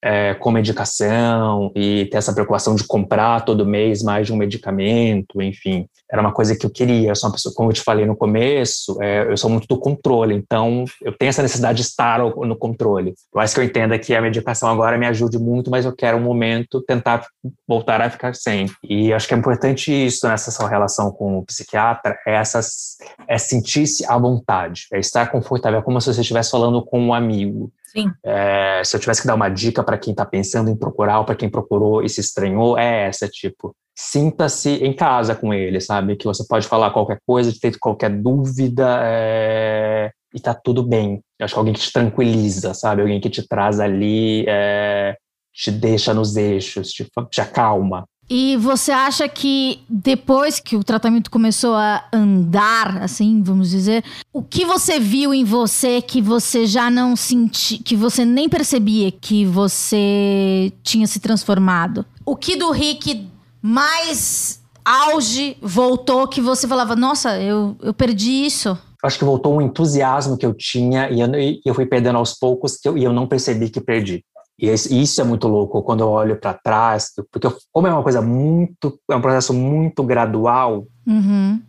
é, com medicação e ter essa preocupação de comprar todo mês mais de um medicamento, enfim, era uma coisa que eu queria. Eu sou uma pessoa, como eu te falei no começo, é, eu sou muito do controle, então eu tenho essa necessidade de estar no controle. Eu acho que eu entenda que a medicação agora me ajude muito, mas eu quero um momento tentar voltar a ficar sem. E acho que é importante isso nessa sua relação com o psiquiatra, é, essas, é sentir-se à vontade, é estar confortável, é como se você estivesse falando com um amigo. Sim. É, se eu tivesse que dar uma dica para quem está pensando em procurar ou para quem procurou e se estranhou, é essa, tipo, sinta-se em casa com ele, sabe? Que você pode falar qualquer coisa, ter qualquer dúvida é, e tá tudo bem. Eu acho que alguém que te tranquiliza, sabe? Alguém que te traz ali, é, te deixa nos eixos, te, te acalma. E você acha que depois que o tratamento começou a andar, assim, vamos dizer, o que você viu em você que você já não sentia, que você nem percebia que você tinha se transformado? O que do Rick mais auge voltou que você falava, nossa, eu, eu perdi isso? Acho que voltou um entusiasmo que eu tinha e eu, eu fui perdendo aos poucos eu, e eu não percebi que perdi. E isso é muito louco quando eu olho para trás, porque como é uma coisa muito, é um processo muito gradual, uhum.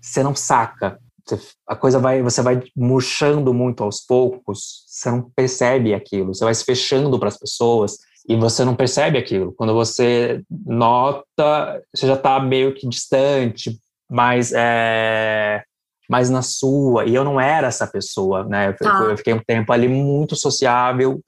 você não saca. Você, a coisa vai, você vai murchando muito aos poucos, você não percebe aquilo, você vai se fechando para as pessoas e você não percebe aquilo. Quando você nota, você já está meio que distante, mais, é, mais na sua. E eu não era essa pessoa, né? Eu, ah. eu fiquei um tempo ali muito sociável,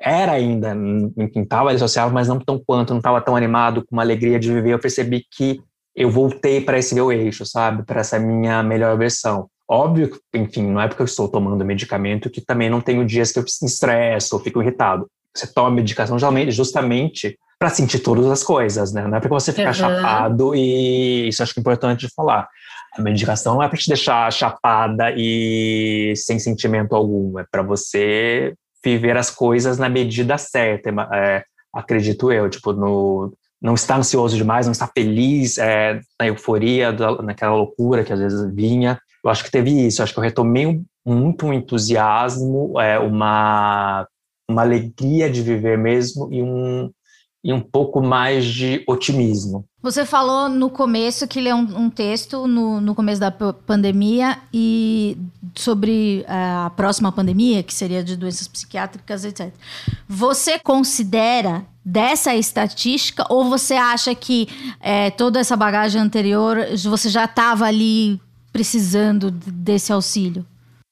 era ainda, enfim, estava ali social, mas não tão quanto, não estava tão animado, com uma alegria de viver. Eu percebi que eu voltei para esse meu eixo, sabe? Para essa minha melhor versão. Óbvio que, enfim, não é porque eu estou tomando medicamento que também não tenho dias que eu me estresso ou fico irritado. Você toma medicação justamente para sentir todas as coisas, né? Não é para você ficar uhum. chapado e isso acho que é importante de falar. A medicação não é para te deixar chapada e sem sentimento algum, é para você viver as coisas na medida certa, é, acredito eu, tipo, no, não estar ansioso demais, não estar feliz, é, na euforia, da, naquela loucura que às vezes vinha. Eu acho que teve isso, acho que eu retomei muito um entusiasmo, é, uma, uma alegria de viver mesmo e um, e um pouco mais de otimismo. Você falou no começo que leu um, um texto no, no começo da pandemia e sobre é, a próxima pandemia, que seria de doenças psiquiátricas, etc. Você considera dessa estatística ou você acha que é, toda essa bagagem anterior você já estava ali precisando desse auxílio?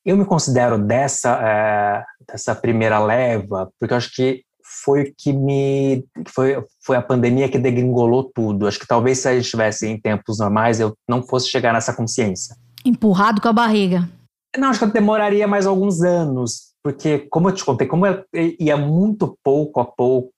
Eu me considero dessa, é, dessa primeira leva, porque eu acho que foi o que me. Foi, foi a pandemia que degringolou tudo. Acho que talvez se a gente estivesse em tempos normais, eu não fosse chegar nessa consciência. Empurrado com a barriga. Não, acho que eu demoraria mais alguns anos, porque, como eu te contei, como eu ia muito pouco a pouco,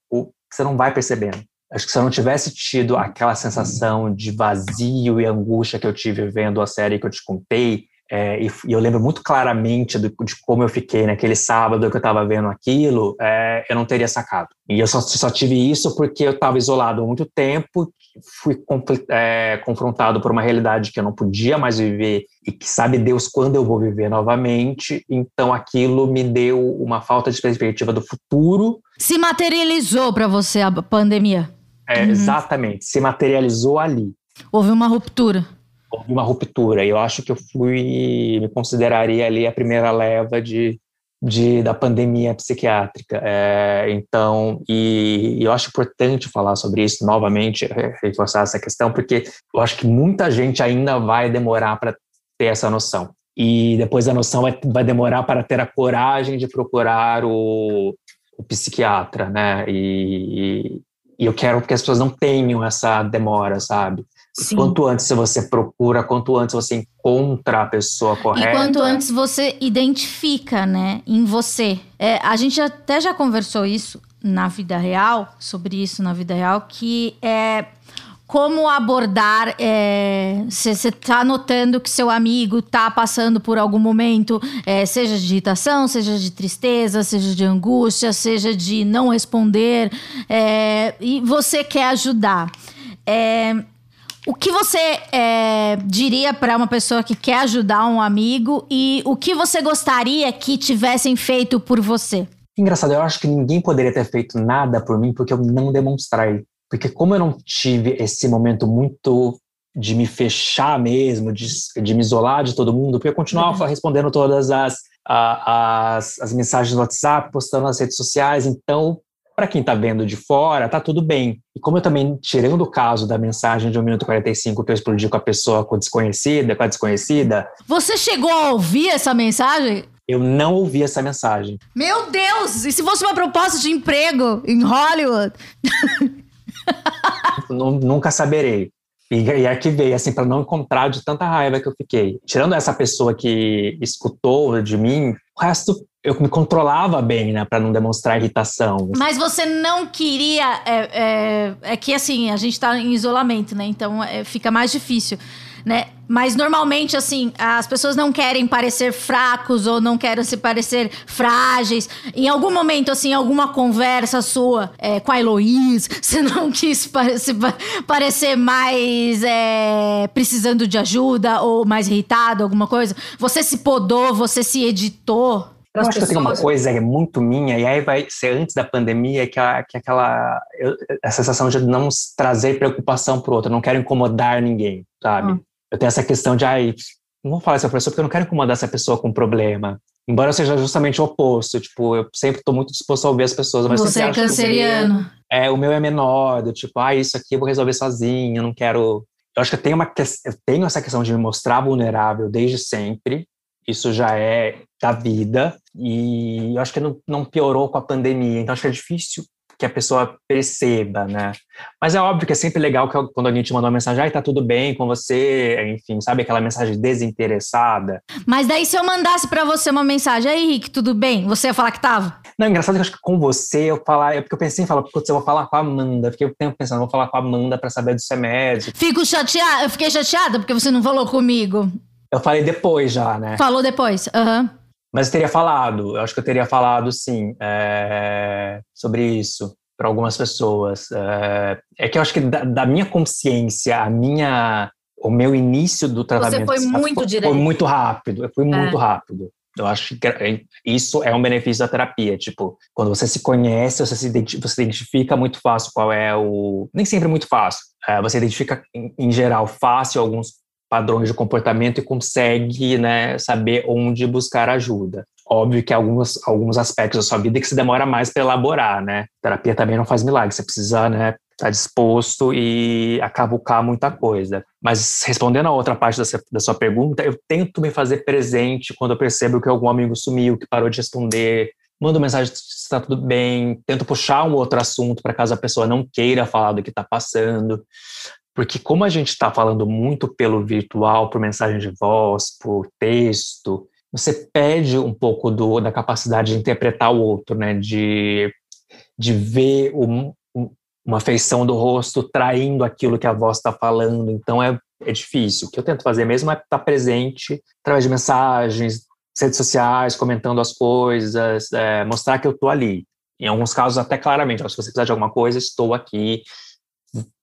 você não vai percebendo. Acho que se eu não tivesse tido aquela sensação de vazio e angústia que eu tive vendo a série que eu te contei, é, e, e, eu lembro muito claramente do, de como eu fiquei naquele sábado que eu estava vendo aquilo, é, eu não teria sacado. E eu só, só tive isso porque eu estava isolado há muito tempo, fui é, confrontado por uma realidade que eu não podia mais viver e que sabe Deus quando eu vou viver novamente. Então aquilo me deu uma falta de perspectiva do futuro. Se materializou para você a pandemia? É, uhum. Exatamente, se materializou ali. Houve uma ruptura houve uma ruptura. E eu acho que eu fui, me consideraria ali a primeira leva de, de da pandemia psiquiátrica. É, então, e, e, eu acho importante falar sobre isso novamente, reforçar essa questão, porque eu acho que muita gente ainda vai demorar para ter essa noção. E depois a noção vai, vai demorar para ter a coragem de procurar o, o psiquiatra, né? E, e eu quero que as pessoas não tenham essa demora, sabe? Sim. Quanto antes você procura, quanto antes você encontra a pessoa correta. E quanto antes você identifica, né, em você. É, a gente até já conversou isso na vida real, sobre isso na vida real, que é como abordar se é, você está notando que seu amigo está passando por algum momento, é, seja de irritação, seja de tristeza, seja de angústia, seja de não responder, é, e você quer ajudar. É, o que você é, diria para uma pessoa que quer ajudar um amigo e o que você gostaria que tivessem feito por você? Engraçado, eu acho que ninguém poderia ter feito nada por mim porque eu não demonstrei. Porque como eu não tive esse momento muito de me fechar mesmo, de, de me isolar de todo mundo, porque eu continuava uhum. respondendo todas as, a, as, as mensagens no WhatsApp, postando nas redes sociais, então para quem está vendo de fora, tá tudo bem. E como eu também, tirando o caso da mensagem de 1 minuto e 45 que eu explodi com a pessoa com a desconhecida, com a desconhecida. Você chegou a ouvir essa mensagem? Eu não ouvi essa mensagem. Meu Deus! E se fosse uma proposta de emprego em Hollywood? nunca saberei. E, e arquivei, assim, para não encontrar de tanta raiva que eu fiquei. Tirando essa pessoa que escutou de mim, o resto eu me controlava bem, né, para não demonstrar irritação. Mas você não queria. É, é, é que assim, a gente está em isolamento, né? Então é, fica mais difícil né? Mas normalmente, assim, as pessoas não querem parecer fracos ou não querem se parecer frágeis. Em algum momento, assim, alguma conversa sua é, com a Heloísa, você não quis parecer, parecer mais é, precisando de ajuda ou mais irritado, alguma coisa. Você se podou, você se editou. Eu acho que tem uma coisa que é muito minha, e aí vai ser antes da pandemia, que, a, que aquela eu, a sensação de não trazer preocupação para o outro, não quero incomodar ninguém, sabe? Hum eu tenho essa questão de, ai, não vou falar essa pessoa porque eu não quero incomodar essa pessoa com problema. Embora eu seja justamente o oposto, tipo, eu sempre estou muito disposto a ouvir as pessoas. Mas Você é canceriano. É, o meu é menor, do tipo, ah, isso aqui eu vou resolver sozinho, eu não quero... Eu acho que eu tenho, uma, eu tenho essa questão de me mostrar vulnerável desde sempre, isso já é da vida, e eu acho que não, não piorou com a pandemia, então acho que é difícil que a pessoa perceba, né? Mas é óbvio que é sempre legal que quando alguém te manda uma mensagem, ai, tá tudo bem com você, enfim, sabe aquela mensagem desinteressada. Mas daí se eu mandasse para você uma mensagem, aí, Rick, tudo bem? Você ia falar que tava? Não, engraçado que eu acho que com você eu falar, é porque eu pensei em falar, porque eu vou falar com a Amanda, fiquei o tempo pensando, vou falar com a Amanda para saber dos remédios. Fico chateada, eu fiquei chateada porque você não falou comigo. Eu falei depois já, né? Falou depois, aham. Uhum. Mas eu teria falado, eu acho que eu teria falado sim é, sobre isso. para algumas pessoas. É, é, que eu acho que da, da, minha consciência, a minha, o meu início do tratamento Você foi muito foi, direto. Foi muito rápido, foi muito é. rápido. Eu acho que é, isso é um benefício da terapia. Tipo, quando você se conhece, você se identifica, você identifica muito fácil qual é o. Nem sempre muito fácil. É, você identifica, em, em, geral, fácil alguns padrões de comportamento e consegue né, saber onde buscar ajuda. Óbvio que alguns, alguns aspectos da sua vida que se demora mais para elaborar, né? terapia também não faz milagre, você precisa, né, estar tá disposto e acavucar muita coisa. Mas respondendo a outra parte da sua pergunta, eu tento me fazer presente quando eu percebo que algum amigo sumiu, que parou de responder, mando mensagem se está tudo bem, tento puxar um outro assunto para caso a pessoa não queira falar do que está passando. Porque como a gente está falando muito pelo virtual, por mensagem de voz, por texto, você perde um pouco do, da capacidade de interpretar o outro, né? De, de ver um, uma feição do rosto traindo aquilo que a voz está falando. Então é, é difícil. O que eu tento fazer mesmo é estar tá presente através de mensagens, redes sociais, comentando as coisas, é, mostrar que eu estou ali. Em alguns casos, até claramente, se você precisar de alguma coisa, estou aqui,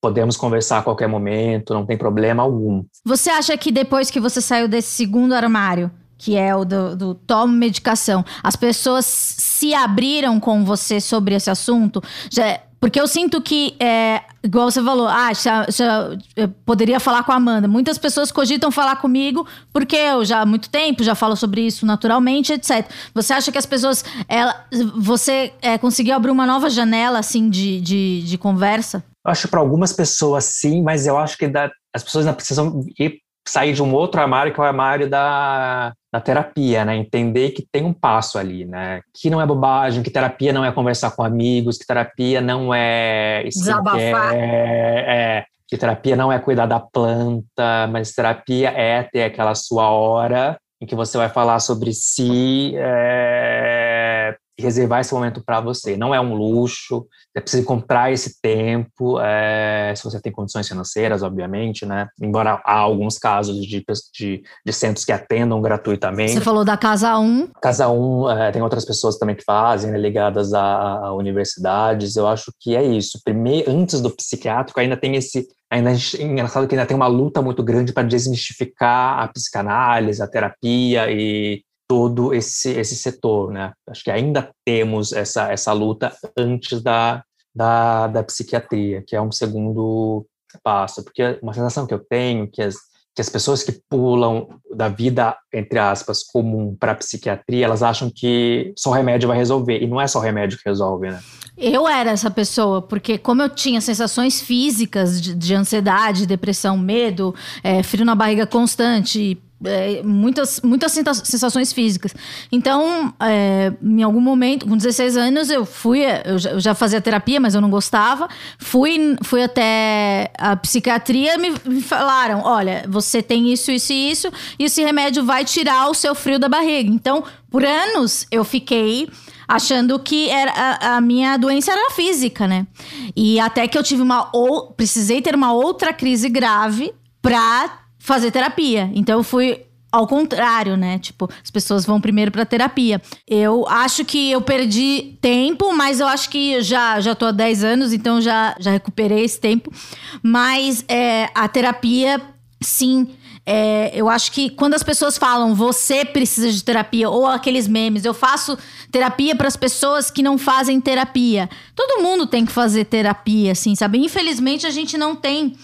podemos conversar a qualquer momento, não tem problema algum. Você acha que depois que você saiu desse segundo armário, que é o do, do tomo medicação, as pessoas se abriram com você sobre esse assunto? Já, porque eu sinto que, é, igual você falou, ah, já, já, poderia falar com a Amanda. Muitas pessoas cogitam falar comigo porque eu já há muito tempo já falo sobre isso naturalmente, etc. Você acha que as pessoas. Ela, você é, conseguiu abrir uma nova janela assim de, de, de conversa? Acho que para algumas pessoas sim, mas eu acho que da, as pessoas precisam ir, sair de um outro armário, que é o armário da, da terapia, né? Entender que tem um passo ali, né? Que não é bobagem, que terapia não é conversar com amigos, que terapia não é... Desabafar. É, que terapia não é cuidar da planta, mas terapia é ter aquela sua hora em que você vai falar sobre si, é, reservar esse momento para você. Não é um luxo, você precisa encontrar esse tempo, é, se você tem condições financeiras, obviamente, né? Embora há alguns casos de, de, de centros que atendam gratuitamente. Você falou da Casa 1. Casa 1, é, tem outras pessoas também que fazem, né, ligadas a, a, universidades. Eu acho que é isso. Primeiro, antes do psiquiátrico, ainda tem esse ainda é engraçado que ainda tem uma luta muito grande para desmistificar a psicanálise, a terapia e todo esse, esse setor, né? Acho que ainda temos essa, essa luta antes da, da, da psiquiatria, que é um segundo passo, porque uma sensação que eu tenho que as, que as pessoas que pulam da vida, entre aspas, comum para a psiquiatria, elas acham que só remédio vai resolver, e não é só remédio que resolve, né? Eu era essa pessoa, porque como eu tinha sensações físicas de, de ansiedade, depressão, medo, é, frio na barriga constante, é, muitas, muitas sensações físicas. Então, é, em algum momento, com 16 anos, eu fui, eu já, eu já, fazia terapia, mas eu não gostava. Fui, fui até a psiquiatria me, me falaram: olha, você tem isso, isso e isso, e esse remédio vai tirar o seu frio da barriga. Então, por anos, eu fiquei achando que era, a, a, minha doença era física, né? E até que eu tive uma ou precisei ter uma outra crise grave pra fazer terapia. Então eu fui ao contrário, né? Tipo, as pessoas vão primeiro para terapia. Eu acho que eu perdi tempo, mas eu acho que já já tô há 10 anos, então já já recuperei esse tempo. Mas é, a terapia, sim, é, eu acho que quando as pessoas falam você precisa de terapia, ou aqueles memes, eu faço terapia para as pessoas que não fazem terapia. Todo mundo tem que fazer terapia, assim, sabe? Infelizmente a gente não tem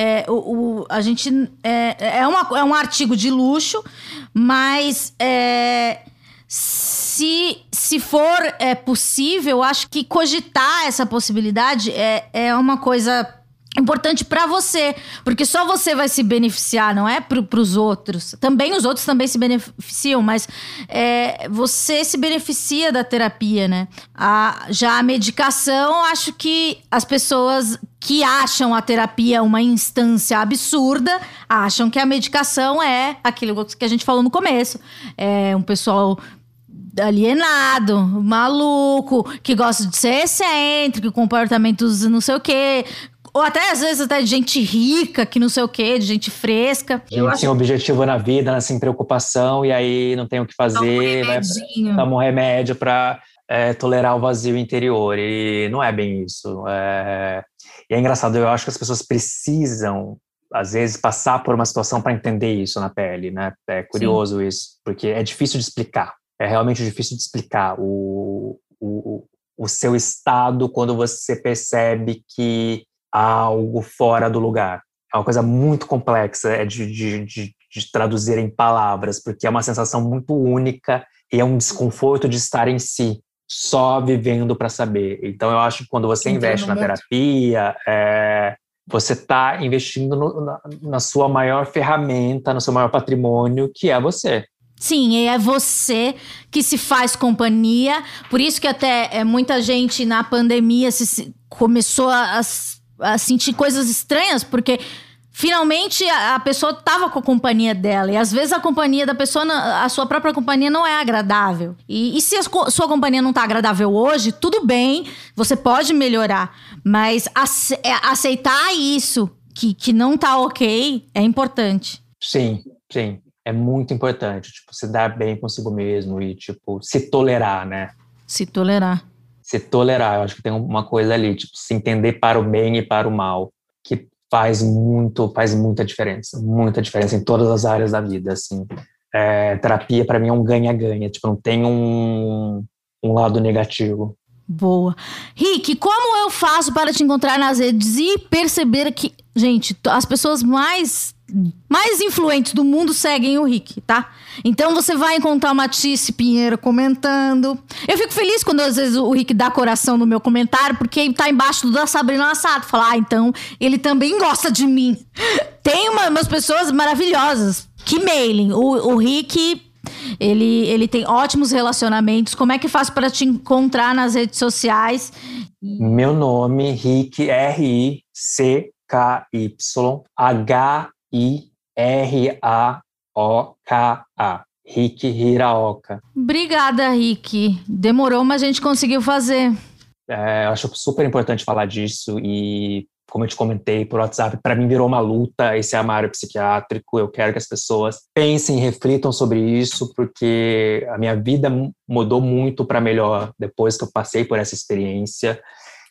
é, o, o, a gente. É, é, uma, é um artigo de luxo, mas. É, se, se for é, possível, acho que cogitar essa possibilidade é, é uma coisa importante para você, porque só você vai se beneficiar, não é para os outros. Também os outros também se beneficiam, mas é, você se beneficia da terapia, né? A, já a medicação, acho que as pessoas que acham a terapia uma instância absurda, acham que a medicação é aquilo que a gente falou no começo. É um pessoal alienado, maluco, que gosta de ser excêntrico, comportamentos não sei o quê, ou até, às vezes, até de gente rica, que não sei o quê, de gente fresca. Gente sem acho... objetivo na vida, né, sem preocupação, e aí não tem o que fazer. Toma um? Toma um remédio pra é, tolerar o vazio interior. E não é bem isso. É, e é engraçado, eu acho que as pessoas precisam, às vezes, passar por uma situação para entender isso na pele, né? É curioso Sim. isso, porque é difícil de explicar. É realmente difícil de explicar o, o, o seu estado quando você percebe que algo fora do lugar. É uma coisa muito complexa é de, de, de, de traduzir em palavras, porque é uma sensação muito única e é um desconforto de estar em si, só vivendo para saber. Então, eu acho que quando você investe na terapia, é, você está investindo no, na, na sua maior ferramenta, no seu maior patrimônio, que é você. Sim, é você que se faz companhia. Por isso que até é, muita gente na pandemia se, se começou a, a, sentir coisas estranhas, porque finalmente a, a pessoa estava com a companhia dela. E às vezes a companhia da pessoa, a sua própria companhia não é agradável. E, e se a sua companhia não está agradável hoje, tudo bem, você pode melhorar. Mas é, aceitar isso, que, que não está ok, é importante. Sim, sim é muito importante, tipo, se dar bem consigo mesmo e, tipo, se tolerar, né? Se tolerar. Se tolerar, eu acho que tem uma coisa ali, tipo, se entender para o bem e para o mal, que faz muito, faz muita diferença, muita diferença em todas as áreas da vida, assim. É, terapia, para mim, é um ganha-ganha, tipo, não tem um, um lado negativo. Boa. Rick, como eu faço para te encontrar nas redes e perceber que, gente, as pessoas mais mais influentes do mundo seguem o Rick, tá? Então você vai encontrar uma Tice Pinheiro comentando. Eu fico feliz quando às vezes o Rick dá coração no meu comentário, porque ele tá embaixo do da Sabrina Assato. Fala, ah, então ele também gosta de mim. Tem uma, umas pessoas maravilhosas que mailem. O, o Rick, ele, ele tem ótimos relacionamentos. Como é que faz para te encontrar nas redes sociais? Meu nome, Rick, R-I-C-K-Y-H I-R-A-O-K-A. Rick Hiraoka. Obrigada, Rick. Demorou, mas a gente conseguiu fazer. É, eu acho super importante falar disso e, como eu te comentei por WhatsApp, para mim virou uma luta esse armário psiquiátrico. Eu quero que as pessoas pensem, reflitam sobre isso, porque a minha vida mudou muito para melhor depois que eu passei por essa experiência.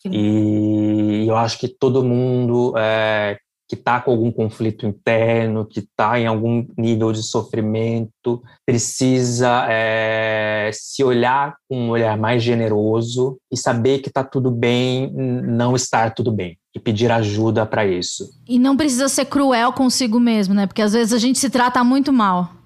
E eu acho que todo mundo é, que está com algum conflito interno, que está em algum nível de sofrimento, precisa é, se olhar com um olhar mais generoso e saber que está tudo bem, não estar tudo bem. E pedir ajuda para isso. E não precisa ser cruel consigo mesmo, né? Porque às vezes a gente se trata muito mal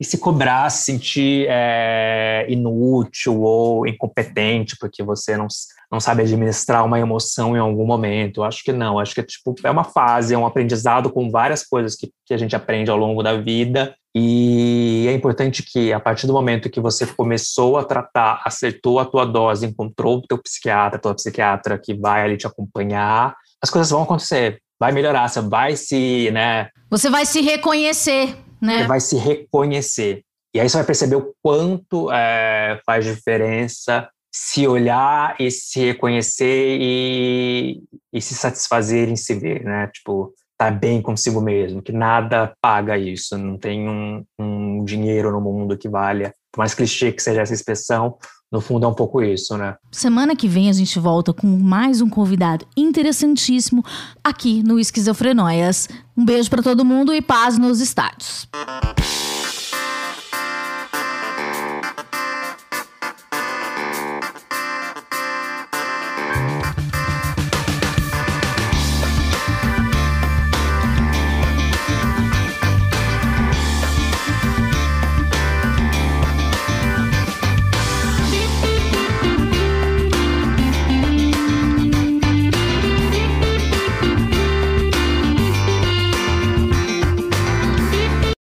e se cobrar, se sentir é, inútil ou incompetente porque você não, não sabe administrar uma emoção em algum momento. Eu acho que não, acho que é, tipo, é uma fase, é um aprendizado com várias coisas que, que a gente aprende ao longo da vida. E é importante que, a partir do momento que você começou a tratar, acertou a tua dose, encontrou o teu psiquiatra, tua psiquiatra que vai ali te acompanhar, as coisas vão acontecer, vai melhorar, você vai se, né? Você vai se reconhecer né? Você vai se reconhecer. E aí você vai perceber o quanto é, faz diferença se olhar e se reconhecer e, e se satisfazer em se ver, né? Tipo, tá bem consigo mesmo, que nada paga isso, não tem um, um dinheiro no mundo que valha. Por mais clichê que seja essa expressão, no fundo é um pouco isso, né? Semana que vem a gente volta com mais um convidado interessantíssimo aqui no Esquizofrenóias. Um beijo para todo mundo e paz nos estádios.